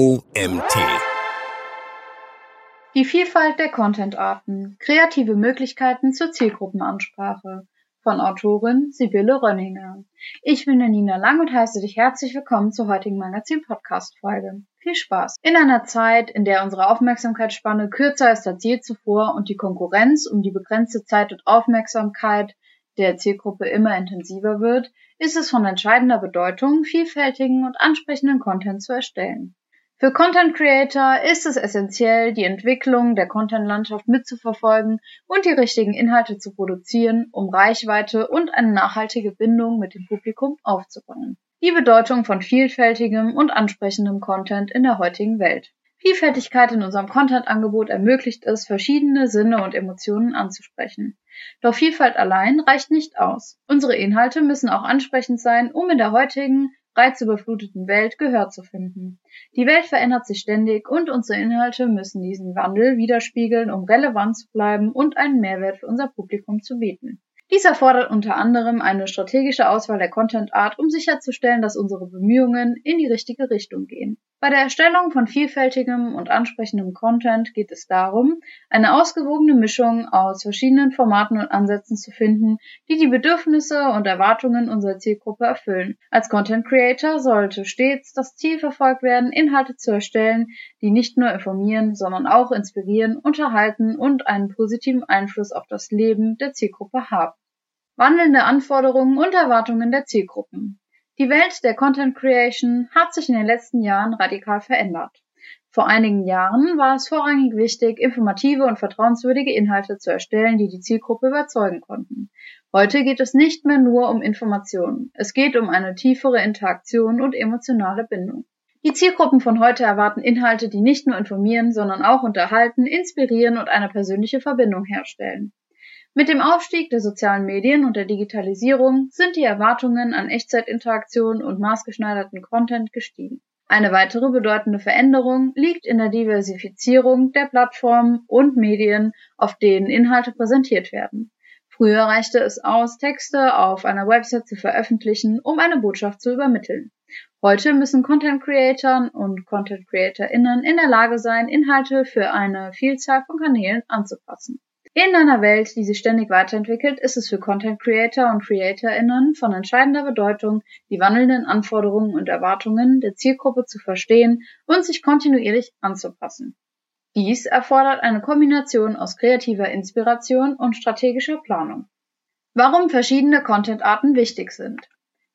OMT. Die Vielfalt der Content-Arten. Kreative Möglichkeiten zur Zielgruppenansprache. Von Autorin Sibylle Rönninger. Ich bin Nina Lang und heiße dich herzlich willkommen zur heutigen Magazin-Podcast-Folge. Viel Spaß! In einer Zeit, in der unsere Aufmerksamkeitsspanne kürzer ist als je zuvor und die Konkurrenz um die begrenzte Zeit und Aufmerksamkeit der Zielgruppe immer intensiver wird, ist es von entscheidender Bedeutung, vielfältigen und ansprechenden Content zu erstellen. Für Content Creator ist es essentiell, die Entwicklung der Content-Landschaft mitzuverfolgen und die richtigen Inhalte zu produzieren, um Reichweite und eine nachhaltige Bindung mit dem Publikum aufzubauen. Die Bedeutung von vielfältigem und ansprechendem Content in der heutigen Welt. Vielfältigkeit in unserem Content-Angebot ermöglicht es, verschiedene Sinne und Emotionen anzusprechen. Doch Vielfalt allein reicht nicht aus. Unsere Inhalte müssen auch ansprechend sein, um in der heutigen reizüberfluteten Welt Gehör zu finden. Die Welt verändert sich ständig und unsere Inhalte müssen diesen Wandel widerspiegeln, um relevant zu bleiben und einen Mehrwert für unser Publikum zu bieten. Dies erfordert unter anderem eine strategische Auswahl der Content-Art, um sicherzustellen, dass unsere Bemühungen in die richtige Richtung gehen. Bei der Erstellung von vielfältigem und ansprechendem Content geht es darum, eine ausgewogene Mischung aus verschiedenen Formaten und Ansätzen zu finden, die die Bedürfnisse und Erwartungen unserer Zielgruppe erfüllen. Als Content Creator sollte stets das Ziel verfolgt werden, Inhalte zu erstellen, die nicht nur informieren, sondern auch inspirieren, unterhalten und einen positiven Einfluss auf das Leben der Zielgruppe haben wandelnde Anforderungen und Erwartungen der Zielgruppen. Die Welt der Content Creation hat sich in den letzten Jahren radikal verändert. Vor einigen Jahren war es vorrangig wichtig, informative und vertrauenswürdige Inhalte zu erstellen, die die Zielgruppe überzeugen konnten. Heute geht es nicht mehr nur um Informationen. Es geht um eine tiefere Interaktion und emotionale Bindung. Die Zielgruppen von heute erwarten Inhalte, die nicht nur informieren, sondern auch unterhalten, inspirieren und eine persönliche Verbindung herstellen. Mit dem Aufstieg der sozialen Medien und der Digitalisierung sind die Erwartungen an Echtzeitinteraktion und maßgeschneiderten Content gestiegen. Eine weitere bedeutende Veränderung liegt in der Diversifizierung der Plattformen und Medien, auf denen Inhalte präsentiert werden. Früher reichte es aus, Texte auf einer Website zu veröffentlichen, um eine Botschaft zu übermitteln. Heute müssen Content Creatoren und Content CreatorInnen in der Lage sein, Inhalte für eine Vielzahl von Kanälen anzupassen. In einer Welt, die sich ständig weiterentwickelt, ist es für Content Creator und CreatorInnen von entscheidender Bedeutung, die wandelnden Anforderungen und Erwartungen der Zielgruppe zu verstehen und sich kontinuierlich anzupassen. Dies erfordert eine Kombination aus kreativer Inspiration und strategischer Planung. Warum verschiedene Content-Arten wichtig sind.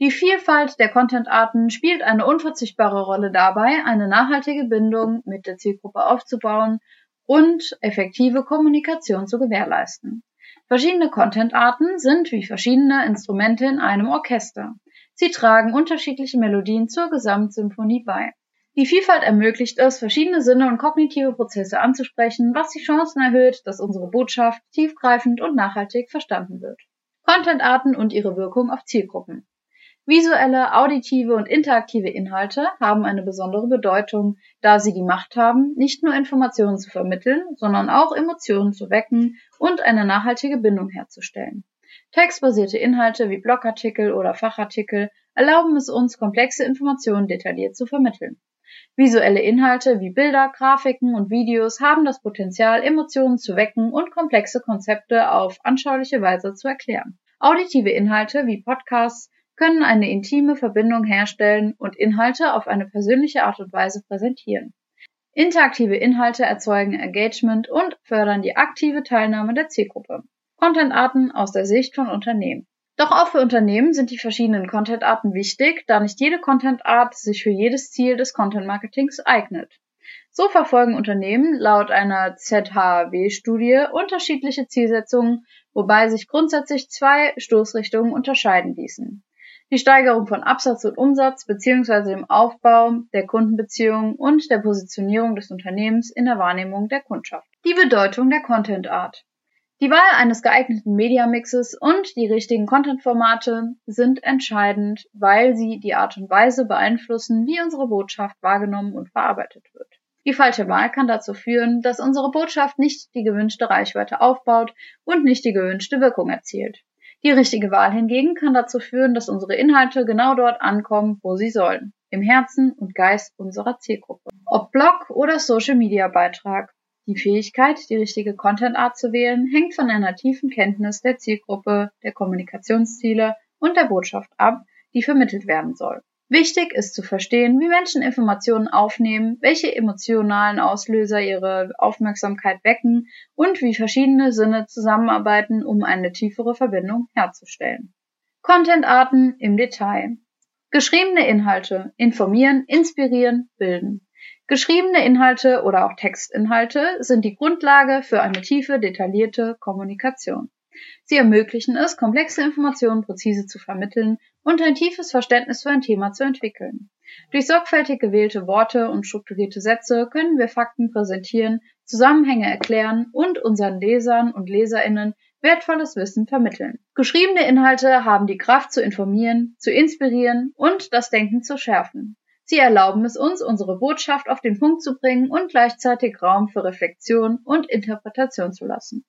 Die Vielfalt der Content-Arten spielt eine unverzichtbare Rolle dabei, eine nachhaltige Bindung mit der Zielgruppe aufzubauen und effektive Kommunikation zu gewährleisten. Verschiedene Content-Arten sind wie verschiedene Instrumente in einem Orchester. Sie tragen unterschiedliche Melodien zur Gesamtsymphonie bei. Die Vielfalt ermöglicht es, verschiedene Sinne und kognitive Prozesse anzusprechen, was die Chancen erhöht, dass unsere Botschaft tiefgreifend und nachhaltig verstanden wird. Content-Arten und ihre Wirkung auf Zielgruppen. Visuelle, auditive und interaktive Inhalte haben eine besondere Bedeutung, da sie die Macht haben, nicht nur Informationen zu vermitteln, sondern auch Emotionen zu wecken und eine nachhaltige Bindung herzustellen. Textbasierte Inhalte wie Blogartikel oder Fachartikel erlauben es uns, komplexe Informationen detailliert zu vermitteln. Visuelle Inhalte wie Bilder, Grafiken und Videos haben das Potenzial, Emotionen zu wecken und komplexe Konzepte auf anschauliche Weise zu erklären. Auditive Inhalte wie Podcasts können eine intime Verbindung herstellen und Inhalte auf eine persönliche Art und Weise präsentieren. Interaktive Inhalte erzeugen Engagement und fördern die aktive Teilnahme der Zielgruppe. Contentarten aus der Sicht von Unternehmen. Doch auch für Unternehmen sind die verschiedenen Contentarten wichtig, da nicht jede Contentart sich für jedes Ziel des Content Marketings eignet. So verfolgen Unternehmen laut einer ZHW-Studie unterschiedliche Zielsetzungen, wobei sich grundsätzlich zwei Stoßrichtungen unterscheiden ließen die Steigerung von Absatz und Umsatz bzw. dem Aufbau der Kundenbeziehungen und der Positionierung des Unternehmens in der Wahrnehmung der Kundschaft. Die Bedeutung der Content Art. Die Wahl eines geeigneten Mediamixes und die richtigen Content-Formate sind entscheidend, weil sie die Art und Weise beeinflussen, wie unsere Botschaft wahrgenommen und verarbeitet wird. Die falsche Wahl kann dazu führen, dass unsere Botschaft nicht die gewünschte Reichweite aufbaut und nicht die gewünschte Wirkung erzielt. Die richtige Wahl hingegen kann dazu führen, dass unsere Inhalte genau dort ankommen, wo sie sollen, im Herzen und Geist unserer Zielgruppe. Ob Blog oder Social Media Beitrag. Die Fähigkeit, die richtige Content-Art zu wählen, hängt von einer tiefen Kenntnis der Zielgruppe, der Kommunikationsziele und der Botschaft ab, die vermittelt werden soll. Wichtig ist zu verstehen, wie Menschen Informationen aufnehmen, welche emotionalen Auslöser ihre Aufmerksamkeit wecken und wie verschiedene Sinne zusammenarbeiten, um eine tiefere Verbindung herzustellen. Content-Arten im Detail. Geschriebene Inhalte informieren, inspirieren, bilden. Geschriebene Inhalte oder auch Textinhalte sind die Grundlage für eine tiefe, detaillierte Kommunikation. Sie ermöglichen es, komplexe Informationen präzise zu vermitteln und ein tiefes Verständnis für ein Thema zu entwickeln. Durch sorgfältig gewählte Worte und strukturierte Sätze können wir Fakten präsentieren, Zusammenhänge erklären und unseren Lesern und Leserinnen wertvolles Wissen vermitteln. Geschriebene Inhalte haben die Kraft zu informieren, zu inspirieren und das Denken zu schärfen. Sie erlauben es uns, unsere Botschaft auf den Punkt zu bringen und gleichzeitig Raum für Reflexion und Interpretation zu lassen.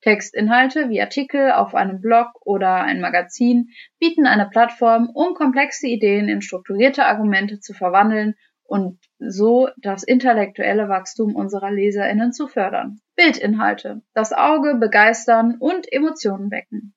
Textinhalte wie Artikel auf einem Blog oder ein Magazin bieten eine Plattform, um komplexe Ideen in strukturierte Argumente zu verwandeln und so das intellektuelle Wachstum unserer Leserinnen zu fördern. Bildinhalte. Das Auge begeistern und Emotionen wecken.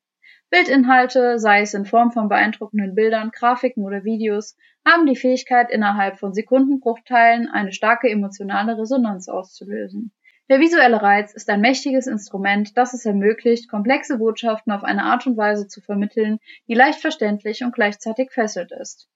Bildinhalte, sei es in Form von beeindruckenden Bildern, Grafiken oder Videos, haben die Fähigkeit, innerhalb von Sekundenbruchteilen eine starke emotionale Resonanz auszulösen. Der visuelle Reiz ist ein mächtiges Instrument, das es ermöglicht, komplexe Botschaften auf eine Art und Weise zu vermitteln, die leicht verständlich und gleichzeitig fesselt ist.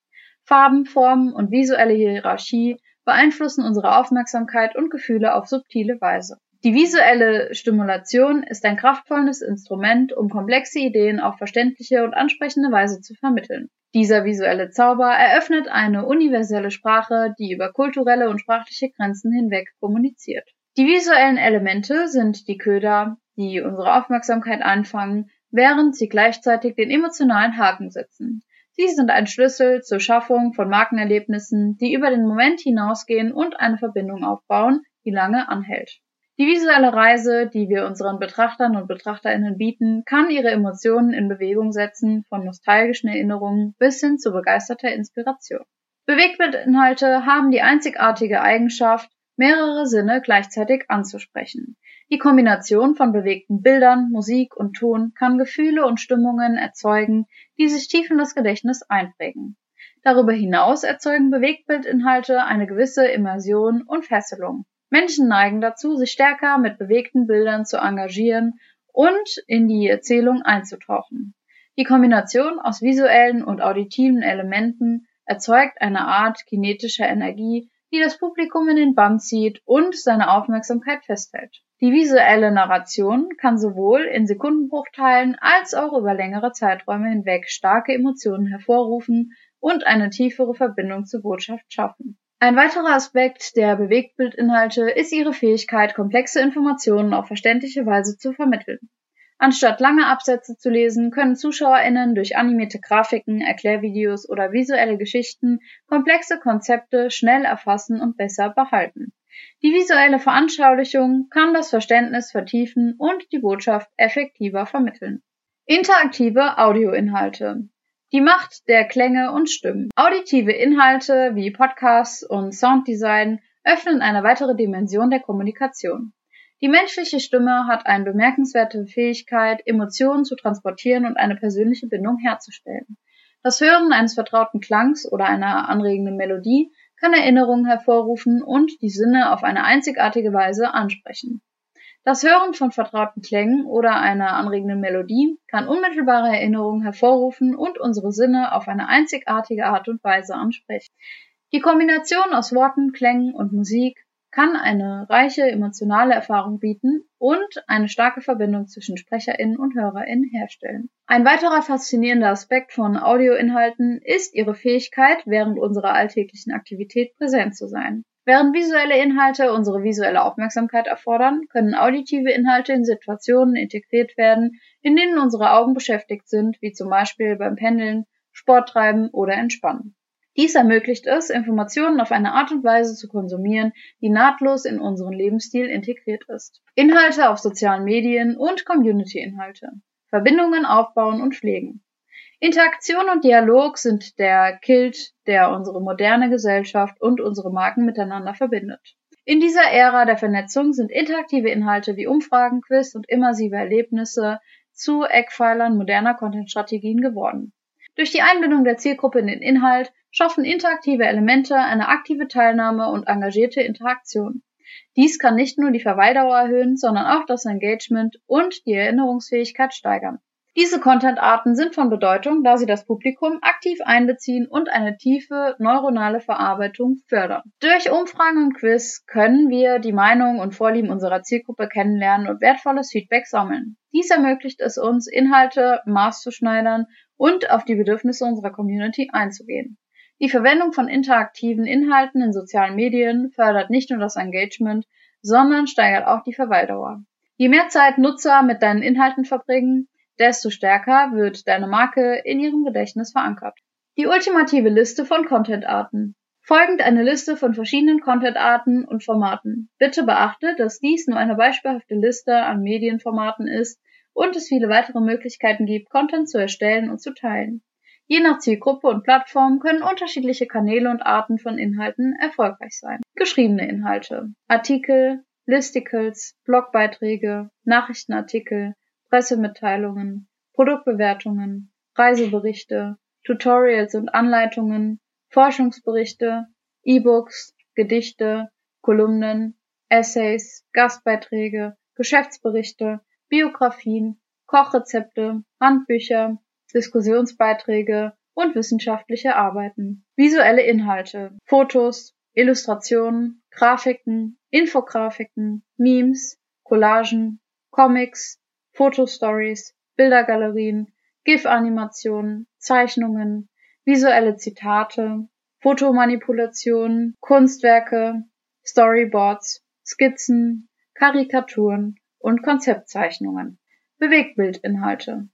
Farben, Formen und visuelle Hierarchie beeinflussen unsere Aufmerksamkeit und Gefühle auf subtile Weise. Die visuelle Stimulation ist ein kraftvolles Instrument, um komplexe Ideen auf verständliche und ansprechende Weise zu vermitteln. Dieser visuelle Zauber eröffnet eine universelle Sprache, die über kulturelle und sprachliche Grenzen hinweg kommuniziert. Die visuellen Elemente sind die Köder, die unsere Aufmerksamkeit einfangen, während sie gleichzeitig den emotionalen Haken setzen. Sie sind ein Schlüssel zur Schaffung von Markenerlebnissen, die über den Moment hinausgehen und eine Verbindung aufbauen, die lange anhält. Die visuelle Reise, die wir unseren Betrachtern und Betrachterinnen bieten, kann ihre Emotionen in Bewegung setzen, von nostalgischen Erinnerungen bis hin zu begeisterter Inspiration. Bewegtbildinhalte haben die einzigartige Eigenschaft, mehrere Sinne gleichzeitig anzusprechen. Die Kombination von bewegten Bildern, Musik und Ton kann Gefühle und Stimmungen erzeugen, die sich tief in das Gedächtnis einprägen. Darüber hinaus erzeugen Bewegtbildinhalte eine gewisse Immersion und Fesselung. Menschen neigen dazu, sich stärker mit bewegten Bildern zu engagieren und in die Erzählung einzutauchen. Die Kombination aus visuellen und auditiven Elementen erzeugt eine Art kinetischer Energie, die das Publikum in den Bann zieht und seine Aufmerksamkeit festhält. Die visuelle Narration kann sowohl in Sekundenbruchteilen als auch über längere Zeiträume hinweg starke Emotionen hervorrufen und eine tiefere Verbindung zur Botschaft schaffen. Ein weiterer Aspekt der Bewegtbildinhalte ist ihre Fähigkeit, komplexe Informationen auf verständliche Weise zu vermitteln. Anstatt lange Absätze zu lesen, können ZuschauerInnen durch animierte Grafiken, Erklärvideos oder visuelle Geschichten komplexe Konzepte schnell erfassen und besser behalten. Die visuelle Veranschaulichung kann das Verständnis vertiefen und die Botschaft effektiver vermitteln. Interaktive Audioinhalte. Die Macht der Klänge und Stimmen. Auditive Inhalte wie Podcasts und Sounddesign öffnen eine weitere Dimension der Kommunikation. Die menschliche Stimme hat eine bemerkenswerte Fähigkeit, Emotionen zu transportieren und eine persönliche Bindung herzustellen. Das Hören eines vertrauten Klangs oder einer anregenden Melodie kann Erinnerungen hervorrufen und die Sinne auf eine einzigartige Weise ansprechen. Das Hören von vertrauten Klängen oder einer anregenden Melodie kann unmittelbare Erinnerungen hervorrufen und unsere Sinne auf eine einzigartige Art und Weise ansprechen. Die Kombination aus Worten, Klängen und Musik kann eine reiche emotionale Erfahrung bieten und eine starke Verbindung zwischen SprecherInnen und HörerInnen herstellen. Ein weiterer faszinierender Aspekt von Audioinhalten ist ihre Fähigkeit, während unserer alltäglichen Aktivität präsent zu sein. Während visuelle Inhalte unsere visuelle Aufmerksamkeit erfordern, können auditive Inhalte in Situationen integriert werden, in denen unsere Augen beschäftigt sind, wie zum Beispiel beim Pendeln, Sport treiben oder Entspannen. Dies ermöglicht es, Informationen auf eine Art und Weise zu konsumieren, die nahtlos in unseren Lebensstil integriert ist. Inhalte auf sozialen Medien und Community-Inhalte. Verbindungen aufbauen und pflegen. Interaktion und Dialog sind der Kilt, der unsere moderne Gesellschaft und unsere Marken miteinander verbindet. In dieser Ära der Vernetzung sind interaktive Inhalte wie Umfragen, Quiz und immersive Erlebnisse zu Eckpfeilern moderner Content-Strategien geworden. Durch die Einbindung der Zielgruppe in den Inhalt schaffen interaktive Elemente eine aktive Teilnahme und engagierte Interaktion. Dies kann nicht nur die Verweildauer erhöhen, sondern auch das Engagement und die Erinnerungsfähigkeit steigern. Diese Content-Arten sind von Bedeutung, da sie das Publikum aktiv einbeziehen und eine tiefe neuronale Verarbeitung fördern. Durch Umfragen und Quiz können wir die Meinungen und Vorlieben unserer Zielgruppe kennenlernen und wertvolles Feedback sammeln. Dies ermöglicht es uns, Inhalte maßzuschneidern und auf die Bedürfnisse unserer Community einzugehen. Die Verwendung von interaktiven Inhalten in sozialen Medien fördert nicht nur das Engagement, sondern steigert auch die Verweildauer. Je mehr Zeit Nutzer mit deinen Inhalten verbringen, desto stärker wird deine Marke in ihrem Gedächtnis verankert. Die ultimative Liste von Content-Arten. Folgend eine Liste von verschiedenen Content-Arten und Formaten. Bitte beachte, dass dies nur eine beispielhafte Liste an Medienformaten ist und es viele weitere Möglichkeiten gibt, Content zu erstellen und zu teilen. Je nach Zielgruppe und Plattform können unterschiedliche Kanäle und Arten von Inhalten erfolgreich sein. Geschriebene Inhalte. Artikel, Listicles, Blogbeiträge, Nachrichtenartikel, Pressemitteilungen, Produktbewertungen, Reiseberichte, Tutorials und Anleitungen, Forschungsberichte, E-Books, Gedichte, Kolumnen, Essays, Gastbeiträge, Geschäftsberichte, Biografien, Kochrezepte, Handbücher, Diskussionsbeiträge und wissenschaftliche Arbeiten. Visuelle Inhalte, Fotos, Illustrationen, Grafiken, Infografiken, Memes, Collagen, Comics, Fotostories, Bildergalerien, GIF-Animationen, Zeichnungen, visuelle Zitate, Fotomanipulationen, Kunstwerke, Storyboards, Skizzen, Karikaturen und Konzeptzeichnungen, Bewegtbildinhalte,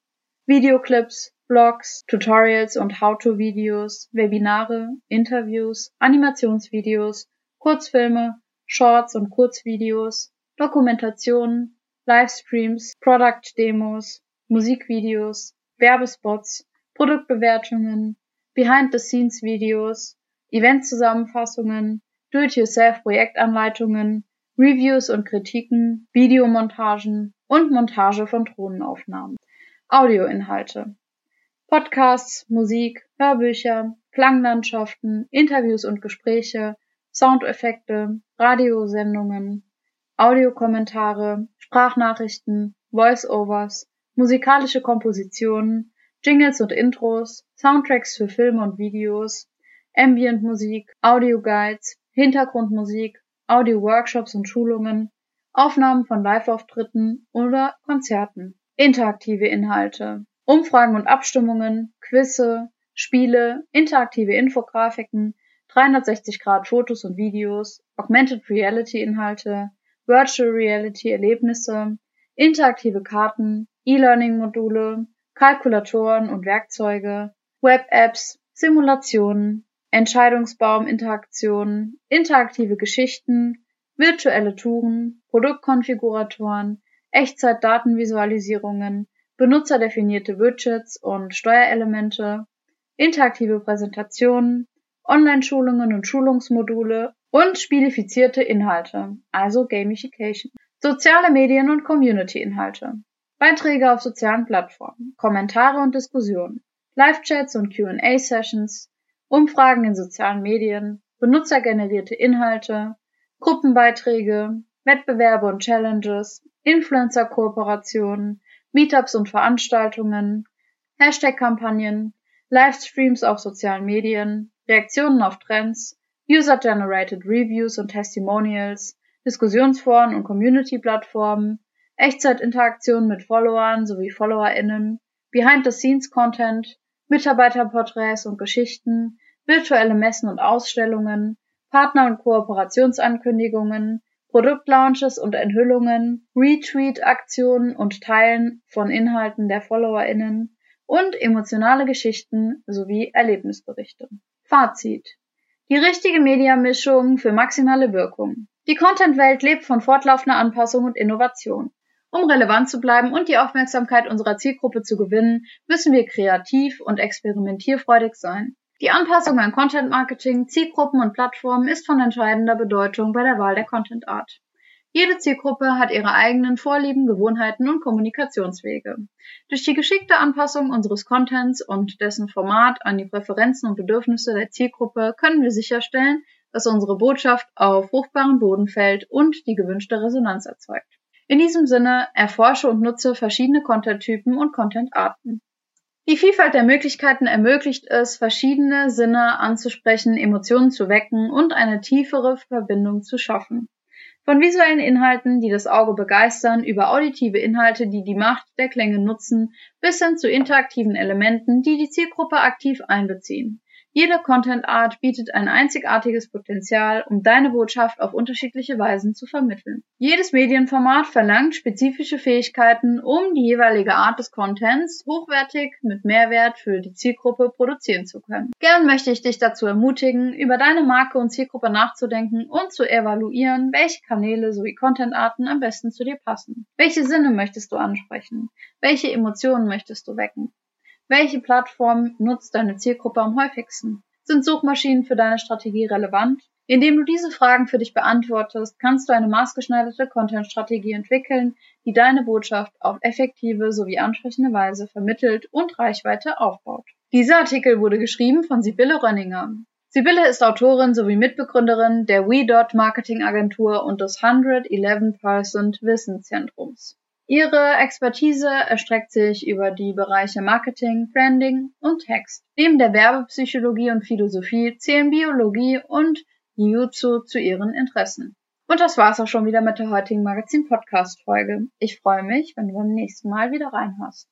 Videoclips, Blogs, Tutorials und How-to-Videos, Webinare, Interviews, Animationsvideos, Kurzfilme, Shorts und Kurzvideos, Dokumentationen, Livestreams, Product-Demos, Musikvideos, Werbespots, Produktbewertungen, Behind-the-Scenes-Videos, Event-Zusammenfassungen, Do-it-yourself-Projektanleitungen, Reviews und Kritiken, Videomontagen und Montage von Drohnenaufnahmen. Audioinhalte. Podcasts, Musik, Hörbücher, Klanglandschaften, Interviews und Gespräche, Soundeffekte, Radiosendungen, Audiokommentare, Sprachnachrichten, Voice-Overs, musikalische Kompositionen, Jingles und Intros, Soundtracks für Filme und Videos, Ambient-Musik, Audioguides, Hintergrundmusik, Audio-Workshops und Schulungen, Aufnahmen von Live-Auftritten oder Konzerten. Interaktive Inhalte, Umfragen und Abstimmungen, Quizze, Spiele, interaktive Infografiken, 360 Grad Fotos und Videos, Augmented Reality Inhalte, Virtual Reality Erlebnisse, interaktive Karten, E-Learning Module, Kalkulatoren und Werkzeuge, Web-Apps, Simulationen, Entscheidungsbaum Interaktionen, interaktive Geschichten, virtuelle Touren, Produktkonfiguratoren, Echtzeit-Datenvisualisierungen, benutzerdefinierte Widgets und Steuerelemente, interaktive Präsentationen, Online-Schulungen und Schulungsmodule und spielifizierte Inhalte, also Gamification. Soziale Medien und Community-Inhalte. Beiträge auf sozialen Plattformen, Kommentare und Diskussionen, Live-Chats und Q&A-Sessions, Umfragen in sozialen Medien, benutzergenerierte Inhalte, Gruppenbeiträge, Wettbewerbe und Challenges, Influencer-Kooperationen, Meetups und Veranstaltungen, Hashtag-Kampagnen, Livestreams auf sozialen Medien, Reaktionen auf Trends, User-Generated Reviews und Testimonials, Diskussionsforen und Community-Plattformen, Echtzeitinteraktionen mit Followern sowie FollowerInnen, Behind-the-Scenes-Content, Mitarbeiterporträts und Geschichten, virtuelle Messen und Ausstellungen, Partner- und Kooperationsankündigungen, Produktlaunches und Enthüllungen, Retweet-Aktionen und Teilen von Inhalten der FollowerInnen und emotionale Geschichten sowie Erlebnisberichte. Fazit. Die richtige Mediamischung für maximale Wirkung. Die Content-Welt lebt von fortlaufender Anpassung und Innovation. Um relevant zu bleiben und die Aufmerksamkeit unserer Zielgruppe zu gewinnen, müssen wir kreativ und experimentierfreudig sein. Die Anpassung an Content Marketing, Zielgruppen und Plattformen ist von entscheidender Bedeutung bei der Wahl der Content Art. Jede Zielgruppe hat ihre eigenen Vorlieben, Gewohnheiten und Kommunikationswege. Durch die geschickte Anpassung unseres Contents und dessen Format an die Präferenzen und Bedürfnisse der Zielgruppe können wir sicherstellen, dass unsere Botschaft auf fruchtbaren Boden fällt und die gewünschte Resonanz erzeugt. In diesem Sinne erforsche und nutze verschiedene Content-Typen und Content-Arten. Die Vielfalt der Möglichkeiten ermöglicht es, verschiedene Sinne anzusprechen, Emotionen zu wecken und eine tiefere Verbindung zu schaffen. Von visuellen Inhalten, die das Auge begeistern, über auditive Inhalte, die die Macht der Klänge nutzen, bis hin zu interaktiven Elementen, die die Zielgruppe aktiv einbeziehen. Jede Content Art bietet ein einzigartiges Potenzial, um deine Botschaft auf unterschiedliche Weisen zu vermitteln. Jedes Medienformat verlangt spezifische Fähigkeiten, um die jeweilige Art des Contents hochwertig mit Mehrwert für die Zielgruppe produzieren zu können. Gern möchte ich dich dazu ermutigen, über deine Marke und Zielgruppe nachzudenken und zu evaluieren, welche Kanäle sowie Content Arten am besten zu dir passen. Welche Sinne möchtest du ansprechen? Welche Emotionen möchtest du wecken? Welche Plattform nutzt deine Zielgruppe am häufigsten? Sind Suchmaschinen für deine Strategie relevant? Indem du diese Fragen für dich beantwortest, kannst du eine maßgeschneiderte Content-Strategie entwickeln, die deine Botschaft auf effektive sowie ansprechende Weise vermittelt und Reichweite aufbaut. Dieser Artikel wurde geschrieben von Sibylle Rönninger. Sibylle ist Autorin sowie Mitbegründerin der WeDot Marketing Agentur und des 111% Wissenszentrums. Ihre Expertise erstreckt sich über die Bereiche Marketing, Branding und Text. Neben der Werbepsychologie und Philosophie zählen Biologie und Jiu-Jitsu zu ihren Interessen. Und das war's auch schon wieder mit der heutigen Magazin-Podcast-Folge. Ich freue mich, wenn du beim nächsten Mal wieder reinhörst.